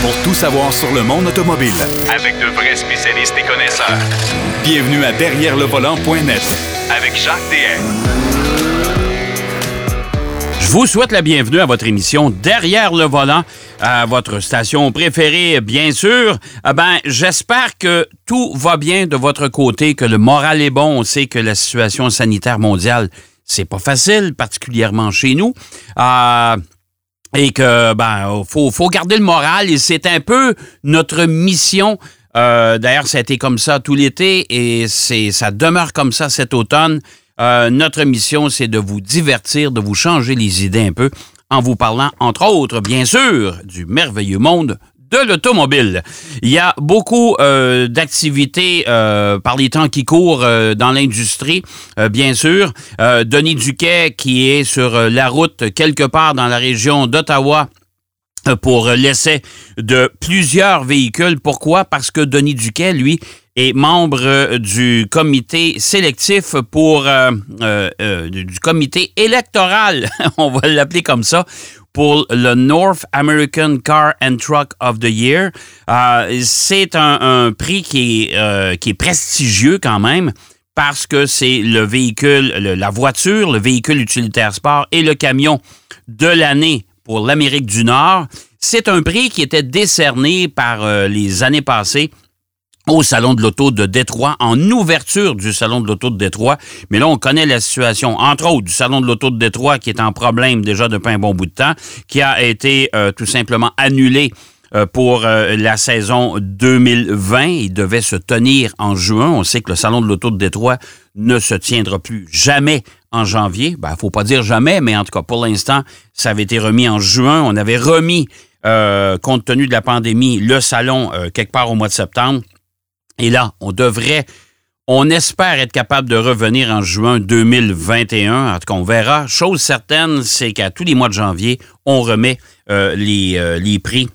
pour tout savoir sur le monde automobile. Avec de vrais spécialistes et connaisseurs. Bienvenue à Derrière le volant.net Avec Jacques DM. Je vous souhaite la bienvenue à votre émission Derrière le volant, à votre station préférée, bien sûr. Ah ben, j'espère que tout va bien de votre côté, que le moral est bon. On sait que la situation sanitaire mondiale, c'est pas facile, particulièrement chez nous. Euh, et que ben faut, faut garder le moral et c'est un peu notre mission. Euh, D'ailleurs, ça a été comme ça tout l'été et c'est ça demeure comme ça cet automne. Euh, notre mission, c'est de vous divertir, de vous changer les idées un peu en vous parlant, entre autres, bien sûr, du merveilleux monde de l'automobile. Il y a beaucoup euh, d'activités euh, par les temps qui courent euh, dans l'industrie, bien sûr. Denis Duquet, qui est sur la route quelque part dans la région d'Ottawa, pour l'essai de plusieurs véhicules. Pourquoi? Parce que Denis Duquet, lui, est membre du comité sélectif pour du comité électoral, on va l'appeler comme ça, pour le North American Car and Truck of the Year. Euh, c'est un, prix qui est, euh, qui est prestigieux quand même parce que c'est le véhicule, la voiture, le véhicule utilitaire sport et le camion de l'année pour l'Amérique du Nord. C'est un prix qui était décerné par euh, les années passées au Salon de l'Auto de Détroit, en ouverture du Salon de l'Auto de Détroit. Mais là, on connaît la situation, entre autres, du Salon de l'Auto de Détroit, qui est en problème déjà depuis un bon bout de temps, qui a été euh, tout simplement annulé euh, pour euh, la saison 2020. Il devait se tenir en juin. On sait que le Salon de l'Auto de Détroit ne se tiendra plus jamais en janvier. Ben, faut pas dire jamais, mais en tout cas, pour l'instant, ça avait été remis en juin. On avait remis, compte tenu de la pandémie, le salon quelque part au mois de septembre. Et là, on devrait, on espère être capable de revenir en juin 2021. En tout cas, on verra. Chose certaine, c'est qu'à tous les mois de janvier, on remet euh, les, euh, les, prix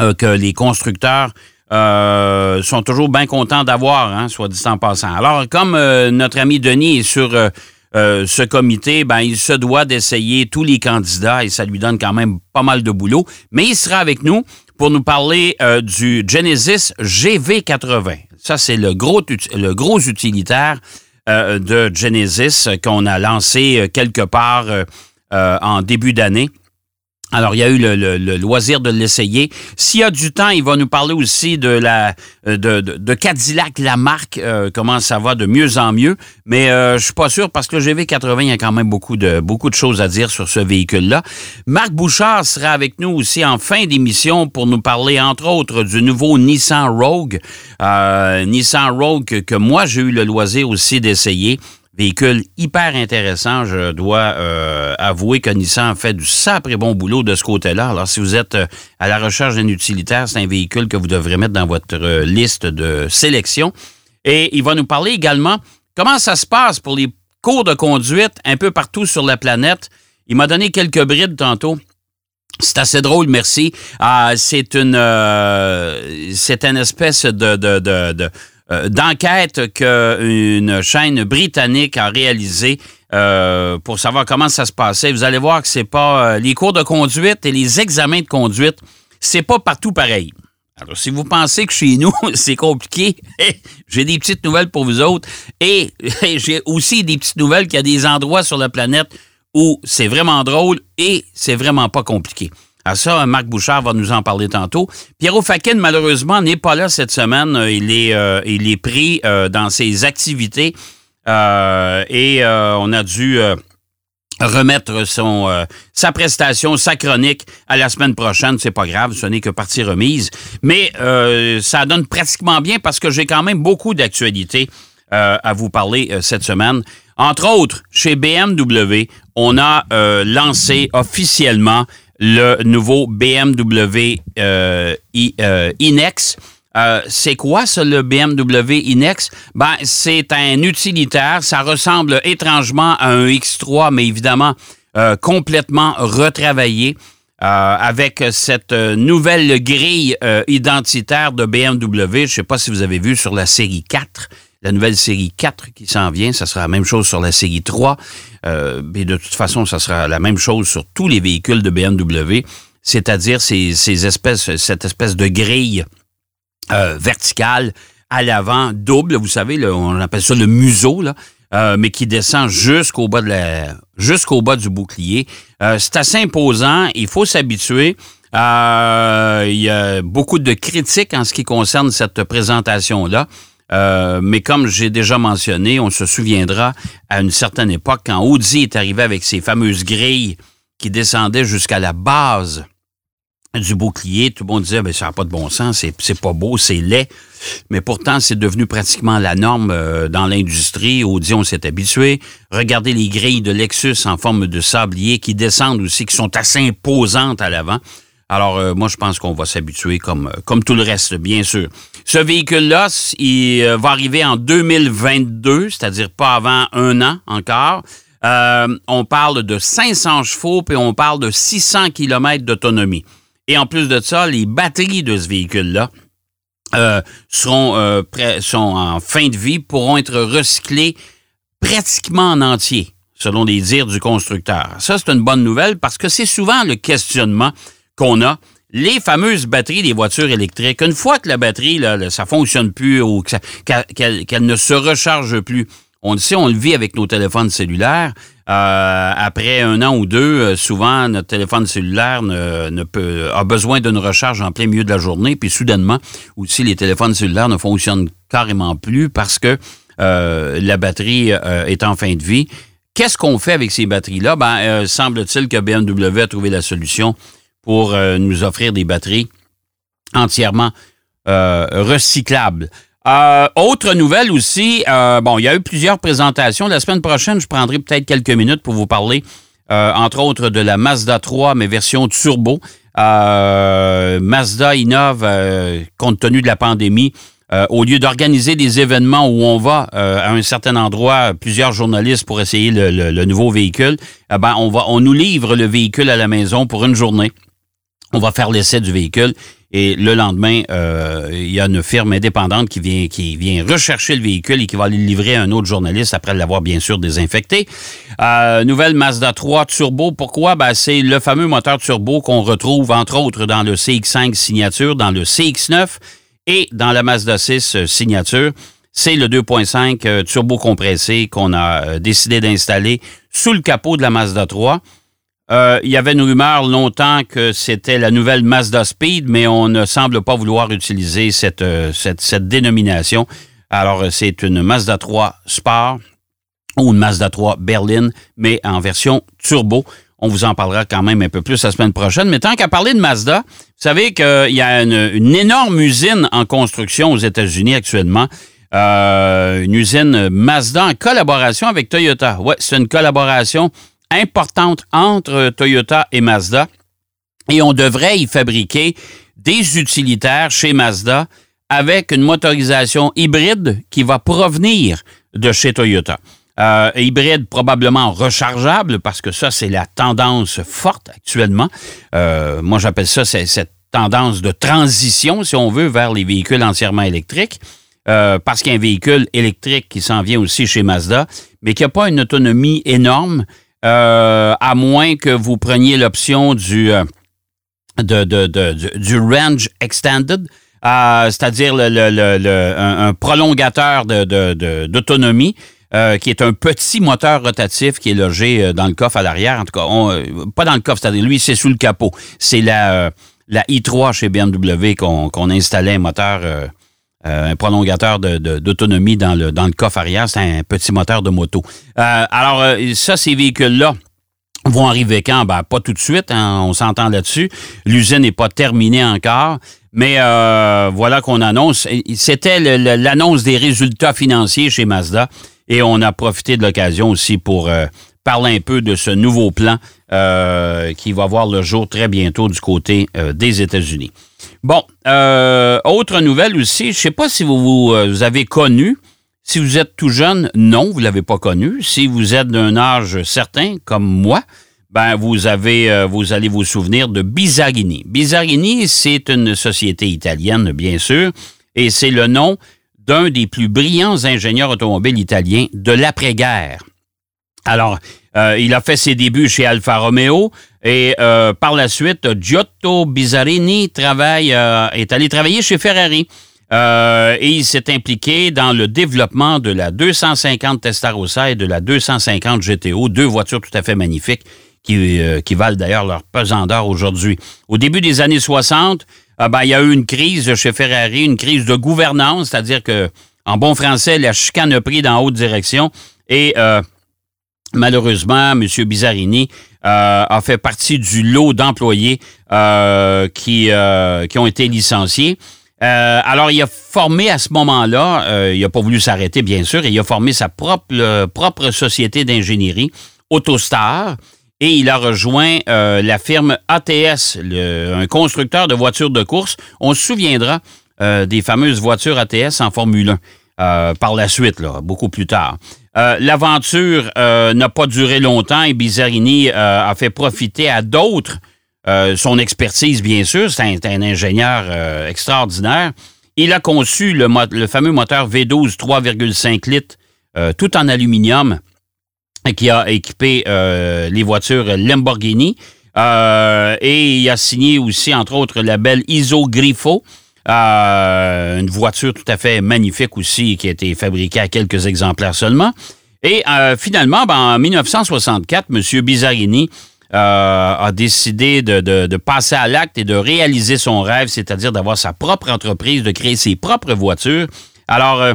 euh, que les constructeurs sont toujours bien contents d'avoir, hein, soit dit passant. Alors, comme notre ami Denis est sur ce comité, ben, il se doit d'essayer tous les candidats et ça lui donne quand même pas mal de boulot. Mais il sera avec nous pour nous parler euh, du Genesis GV80. Ça, c'est le gros, utilitaire euh, de Genesis qu'on a lancé euh, quelque part en début d'année. Alors, il y a eu le, loisir de l'essayer. S'il y a du temps, il va nous parler aussi de la de, de, Cadillac, la marque, euh, comment ça va de mieux en mieux. Mais euh, je suis pas sûr parce que le GV80, il y a quand même beaucoup de beaucoup de choses à dire sur ce véhicule-là. Marc Bouchard sera avec nous aussi en fin d'émission pour nous parler, entre autres, du nouveau Nissan Rogue. Euh, Nissan Rogue que moi, j'ai eu le loisir aussi d'essayer. Véhicule hyper intéressant. Je dois euh, avouer que Nissan fait du et bon boulot de ce côté-là. Alors, si vous êtes euh, à la recherche d'un utilitaire, c'est un véhicule que vous devrez mettre dans votre euh, liste de sélection. Et il va nous parler également comment ça se passe pour les cours de conduite un peu partout sur la planète. Il m'a donné quelques brides tantôt. C'est assez drôle, merci. c'est une, c'est une espèce de, de, de euh, d'enquête qu'une chaîne britannique a réalisée euh, pour savoir comment ça se passait. Vous allez voir que c'est pas euh, les cours de conduite et les examens de conduite, c'est pas partout pareil. Alors, si vous pensez que chez nous, c'est compliqué, j'ai des petites nouvelles pour vous autres. Et j'ai aussi des petites nouvelles qu'il y a des endroits sur la planète où c'est vraiment drôle et c'est vraiment pas compliqué. À ça, Marc Bouchard va nous en parler tantôt. Pierrot Fakin, malheureusement, n'est pas là cette semaine. Il est, euh, il est pris euh, dans ses activités euh, et on a dû remettre son sa prestation, sa chronique à la semaine prochaine. C'est pas grave, ce n'est que partie remise. Mais ça donne pratiquement bien parce que j'ai quand même beaucoup d'actualités à vous parler cette semaine. Entre autres, chez BMW, on a lancé officiellement le nouveau BMW euh, euh, Inex. Euh, c'est quoi ça, le BMW Inex? Ben, c'est un utilitaire. Ça ressemble étrangement à un X3, mais évidemment complètement retravaillé. avec cette nouvelle grille identitaire de BMW. Je ne sais pas si vous avez vu sur la série 4 la nouvelle série 4 qui s'en vient, ça sera la même chose sur la série 3. Euh, et de toute façon, ça sera la même chose sur tous les véhicules de BMW. c'est-à-dire ces, ces espèces, cette espèce de grille euh, verticale à l'avant, double, vous savez, on appelle ça le museau, là, euh, mais qui descend jusqu'au bas de la, jusqu'au bas du bouclier. Euh, c'est assez imposant, il faut s'habituer. Euh, il y a beaucoup de critiques en ce qui concerne cette présentation-là. Mais comme j'ai déjà mentionné, on se souviendra à une certaine époque quand Audi est arrivé avec ses fameuses grilles qui descendaient jusqu'à la base du bouclier, tout le monde disait, ben, ça n'a pas de bon sens, c'est pas beau, c'est laid. Mais pourtant, c'est devenu pratiquement la norme euh, dans l'industrie. Audi, on s'est habitué. Regardez les grilles de Lexus en forme de sablier qui descendent aussi, qui sont assez imposantes à l'avant. Alors, euh, moi, je pense qu'on va s'habituer comme, euh, comme tout le reste, bien sûr. Ce véhicule-là, il va arriver en 2022, c'est-à-dire pas avant un an encore. on parle de 500 chevaux, puis on parle de 600 km d'autonomie. Et en plus de ça, les batteries de ce véhicule-là euh, seront, euh, sont en fin de vie, pourront être recyclées pratiquement en entier, selon les dires du constructeur. Ça, c'est une bonne nouvelle parce que c'est souvent le questionnement qu'on a. Les fameuses batteries des voitures électriques, une fois que la batterie, là, ça fonctionne plus ou qu'elle ne se recharge plus, on le sait, on le vit avec nos téléphones cellulaires. Euh, après un an ou deux, euh, souvent, notre téléphone cellulaire ne, peut, a besoin d'une recharge en plein milieu de la journée. Puis soudainement, aussi, les téléphones cellulaires ne fonctionnent carrément plus parce que euh, la batterie est en fin de vie. Qu'est-ce qu'on fait avec ces batteries-là? Ben, semble-t-il que BMW a trouvé la solution pour nous offrir des batteries entièrement recyclables. Euh, autre nouvelle aussi, euh, bon, il y a eu plusieurs présentations. La semaine prochaine, je prendrai peut-être quelques minutes pour vous parler, euh, entre autres, de la Mazda 3, mais version turbo. Mazda innove, compte tenu de la pandémie, au lieu d'organiser des événements où on va à un certain endroit, plusieurs journalistes pour essayer le, nouveau véhicule, eh ben, on, va, on nous livre le véhicule à la maison pour une journée. On va faire l'essai du véhicule et le lendemain, euh, il y a une firme indépendante qui vient, qui vient rechercher le véhicule et qui va le livrer à un autre journaliste après l'avoir bien sûr désinfecté. Euh, nouvelle Mazda 3 Turbo. Pourquoi? Ben, c'est le fameux moteur turbo qu'on retrouve entre autres dans le CX5 signature, dans le CX9 et dans la Mazda 6 euh, signature. C'est le 2.5 turbo compressé qu'on a décidé d'installer sous le capot de la Mazda 3. Euh, il y avait une rumeur longtemps que c'était la nouvelle Mazda Speed, mais on ne semble pas vouloir utiliser cette, euh, cette, dénomination. Alors, euh, c'est une Mazda 3 Sport ou une Mazda 3 Berlin, mais en version turbo. On vous en parlera quand même un peu plus la semaine prochaine. Mais tant qu'à parler de Mazda, vous savez qu'il y a une, énorme usine en construction aux États-Unis actuellement. une usine Mazda en collaboration avec Toyota. Ouais, c'est une collaboration importante entre Toyota et Mazda et on devrait y fabriquer des utilitaires chez Mazda avec une motorisation hybride qui va provenir de chez Toyota. Euh, hybride probablement rechargeable parce que ça, c'est la tendance forte actuellement. Euh, moi, j'appelle ça cette tendance de transition, si on veut, vers les véhicules entièrement électriques. Euh, parce qu'il y a un véhicule électrique qui s'en vient aussi chez Mazda, mais qui n'a pas une autonomie énorme euh, à moins que vous preniez l'option du, euh, du, range extended, euh, c'est-à-dire le, un, prolongateur d'autonomie. qui est un petit moteur rotatif qui est logé dans le coffre à l'arrière. En tout cas, pas dans le coffre, c'est-à-dire lui, c'est sous le capot. C'est la, la i3 chez BMW qu'on installait un moteur euh, un prolongateur d'autonomie dans, le, coffre arrière. C'est un petit moteur de moto. Euh, alors, euh, ça, ces véhicules-là vont arriver quand? Ben, pas tout de suite, hein, on s'entend là-dessus. L'usine n'est pas terminée encore. Mais voilà qu'on annonce. C'était l'annonce des résultats financiers chez Mazda et on a profité de l'occasion aussi pour parler un peu de ce nouveau plan qui va voir le jour très bientôt du côté des États-Unis. Bon, euh, autre nouvelle aussi, je ne sais pas si vous, euh, vous, avez connu, si vous êtes tout jeune, non, vous ne l'avez pas connu. Si vous êtes d'un âge certain, comme moi, ben vous avez, euh, vous allez vous souvenir de Bizarini. Bizarini, c'est une société italienne, bien sûr, et c'est le nom d'un des plus brillants ingénieurs automobiles italiens de l'après-guerre. Alors, il a fait ses débuts chez Alfa Romeo et par la suite, Giotto Bizzarini travaille, est allé travailler chez Ferrari. et il s'est impliqué dans le développement de la 250 Testarossa et de la 250 GTO, deux voitures tout à fait magnifiques qui, valent d'ailleurs leur pesant d'or aujourd'hui. Au début des années 60, ah ben, il y a eu une crise chez Ferrari, une crise de gouvernance, c'est-à-dire que, en bon français, la chicane a pris dans haute direction et euh, malheureusement, M. Bizzarini euh, a fait partie du lot d'employés euh, qui, qui ont été licenciés. alors, il a formé à ce moment-là, il n'a pas voulu s'arrêter, bien sûr, il a formé sa propre, propre société d'ingénierie, Autostar et il a rejoint euh, la firme ATS, un constructeur de voitures de course. On se souviendra euh, des fameuses voitures ATS en Formule 1 euh, par la suite, là, beaucoup plus tard. L'aventure n'a pas duré longtemps et Bizzarini a fait profiter à d'autres son expertise, bien sûr. C'est un, ingénieur extraordinaire. Il a conçu le, le fameux moteur V12 3,5 litres, tout en aluminium, qui a équipé euh, les voitures Lamborghini. Euh, et il a signé aussi, entre autres, la belle Iso Grifo, euh, une voiture tout à fait magnifique aussi qui a été fabriquée à quelques exemplaires seulement. Et finalement, ben, en 1964, M. Bizzarini a décidé de, de, passer à l'acte et de réaliser son rêve, c'est-à-dire d'avoir sa propre entreprise, de créer ses propres voitures. Alors,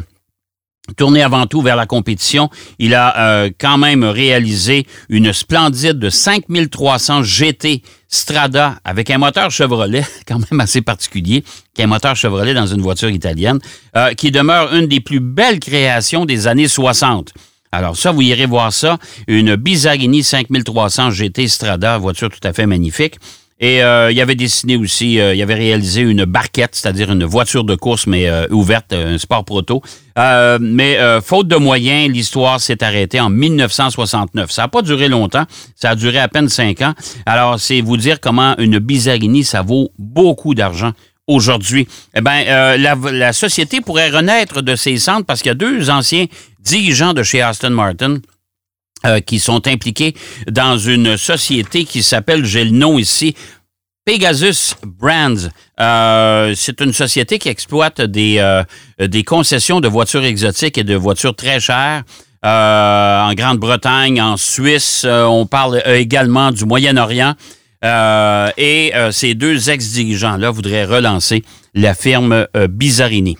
Tourné avant tout vers la compétition, il a euh, quand même réalisé une splendide de 5300 GT Strada avec un moteur Chevrolet, quand même assez particulier, qui est un moteur Chevrolet dans une voiture italienne, euh, qui demeure une des plus belles créations des années 60. Alors ça, vous irez voir ça, une Bizarini 5300 GT Strada, voiture tout à fait magnifique. Et euh, il avait dessiné aussi, euh, il avait réalisé une barquette, c'est-à-dire une voiture de course, mais euh, ouverte, un sport proto. mais faute de moyens, l'histoire s'est arrêtée en 1969. Ça n'a pas duré longtemps, ça a duré à peine cinq ans. Alors, c'est vous dire comment une Bizarini, ça vaut beaucoup d'argent aujourd'hui. Eh bien, la, la, société pourrait renaître de ses centres parce qu'il y a deux anciens dirigeants de chez Aston Martin euh, qui sont impliqués dans une société qui s'appelle, j'ai le nom ici, Pegasus Brands. Euh, c'est une société qui exploite des, euh, des concessions de voitures exotiques et de voitures très chères. en Grande-Bretagne, en Suisse, on parle également du Moyen-Orient. et ces deux ex-dirigeants-là voudraient relancer la firme Bizzarini.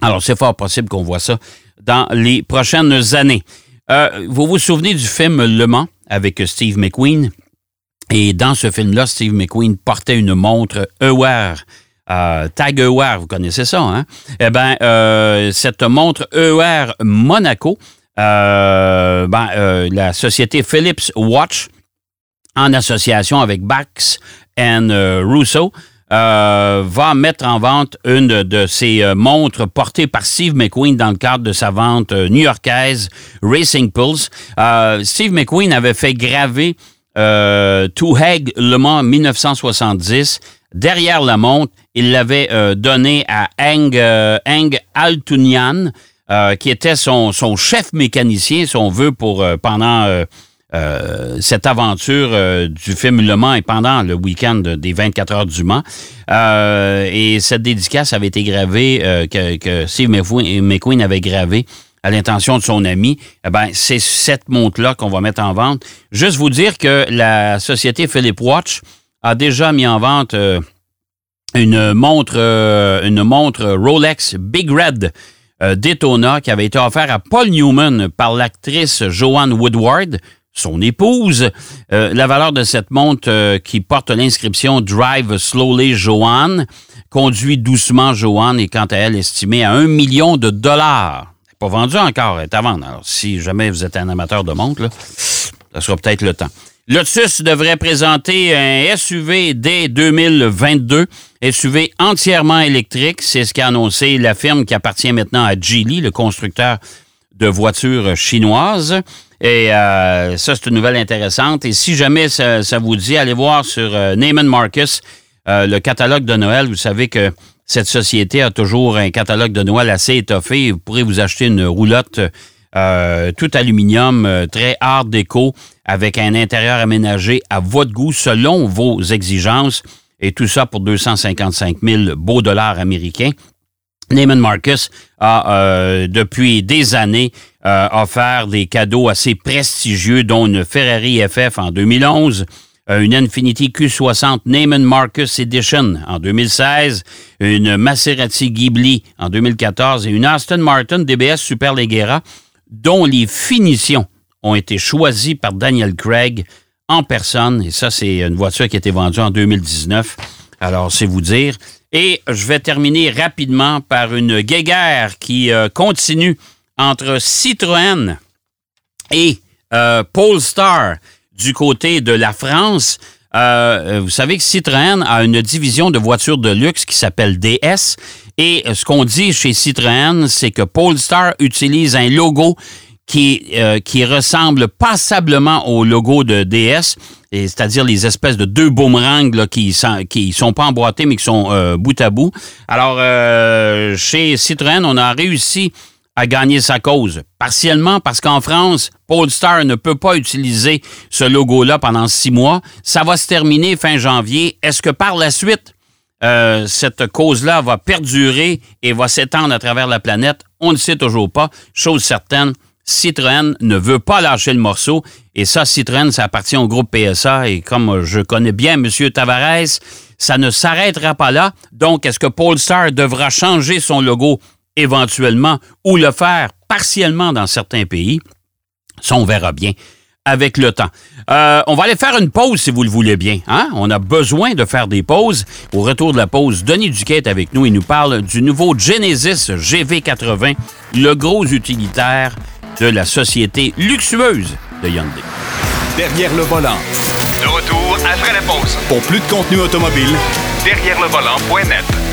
Alors, c'est fort possible qu'on voit ça dans les prochaines années. Euh, vous vous souvenez du film Le Mans avec Steve McQueen? Et dans ce film-là, Steve McQueen portait une montre Ewer. Euh, Tag Ewer, vous connaissez ça, hein? Eh bien, euh, cette montre Ewer Monaco, euh, ben, la société Philips Watch, en association avec Bax and Russo, euh, va mettre en vente une de ses euh, montres portées par Steve McQueen dans le cadre de sa vente euh, new-yorkaise Racing Pulse. Steve McQueen avait fait graver To Hague Le Mans 1970. Derrière la montre, il l'avait donné à Eng, Eng Altunian, qui était son, son, chef mécanicien, si on veut, pour pendant euh, cette aventure euh, du film Le Mans et pendant le week-end des 24 heures du Mans. Euh, et cette dédicace avait été gravée, que, que, Steve McQueen avait gravé à l'intention de son ami. Eh ben, c'est cette montre-là qu'on va mettre en vente. Juste vous dire que la société Philip Watch a déjà mis en vente une montre, une montre Rolex Big Red. Daytona qui avait été offerte à Paul Newman par l'actrice Joanne Woodward son épouse. Euh, la valeur de cette montre euh, qui porte l'inscription Drive Slowly Joanne, conduit doucement Joanne, est quant à elle estimée à un million de dollars. Pas vendu encore, elle est à vendre. Alors, si jamais vous êtes un amateur de montres, là, ça sera peut-être le temps. Lotus devrait présenter un SUV dès 2022, SUV entièrement électrique. C'est ce qu'a annoncé la firme qui appartient maintenant à Geely, le constructeur de voitures chinoises. Et euh, ça, c'est une nouvelle intéressante. Et si jamais ça, vous dit, allez voir sur euh, Marcus euh, le catalogue de Noël. Vous savez que cette société a toujours un catalogue de Noël assez étoffé. Vous pourrez vous acheter une roulotte euh, tout aluminium, très art déco, avec un intérieur aménagé à votre goût selon vos exigences. Et tout ça pour 255 000 beaux dollars américains. Neiman Marcus a, euh, depuis des années, offert des cadeaux assez prestigieux, dont une Ferrari FF en 2011, une Infiniti Q60 Neiman Marcus Edition en 2016, une Maserati Ghibli en 2014 et une Aston Martin DBS Superleggera dont les finitions ont été choisies par Daniel Craig en personne. Et ça, c'est une voiture qui a été vendue en 2019. Alors, c'est vous dire. Et je vais terminer rapidement par une guéguerre qui euh, continue entre Citroën et euh, Polestar du côté de la France. Euh, vous savez que Citroën a une division de voitures de luxe qui s'appelle DS. Et ce qu'on dit chez Citroën, c'est que Polestar utilise un logo qui, qui ressemble passablement au logo de DS, c'est-à-dire les espèces de deux boomerangs là, qui sont, sont pas emboîtés mais qui sont euh, bout à bout. Alors, euh, chez Citroën, on a réussi à gagner sa cause. Partiellement parce qu'en France, Polestar ne peut pas utiliser ce logo-là pendant six mois. Ça va se terminer fin janvier. Est-ce que par la suite, euh, cette cause-là va perdurer et va s'étendre à travers la planète? On ne sait toujours pas. Chose certaine, Citroën ne veut pas lâcher le morceau. Et ça, Citroën, ça appartient au groupe PSA. Et comme je connais bien M. Tavares, ça ne s'arrêtera pas là. Donc, est-ce que Polestar devra changer son logo éventuellement ou le faire partiellement dans certains pays? Ça, on verra bien avec le temps. Euh, on va aller faire une pause si vous le voulez bien. Hein? On a besoin de faire des pauses. Au retour de la pause, Denis Duquet est avec nous. Il nous parle du nouveau Genesis GV80, le gros utilitaire de la société luxueuse de Hyundai. Derrière le volant. De retour après la pause. Pour plus de contenu automobile, Derrière le volant.net.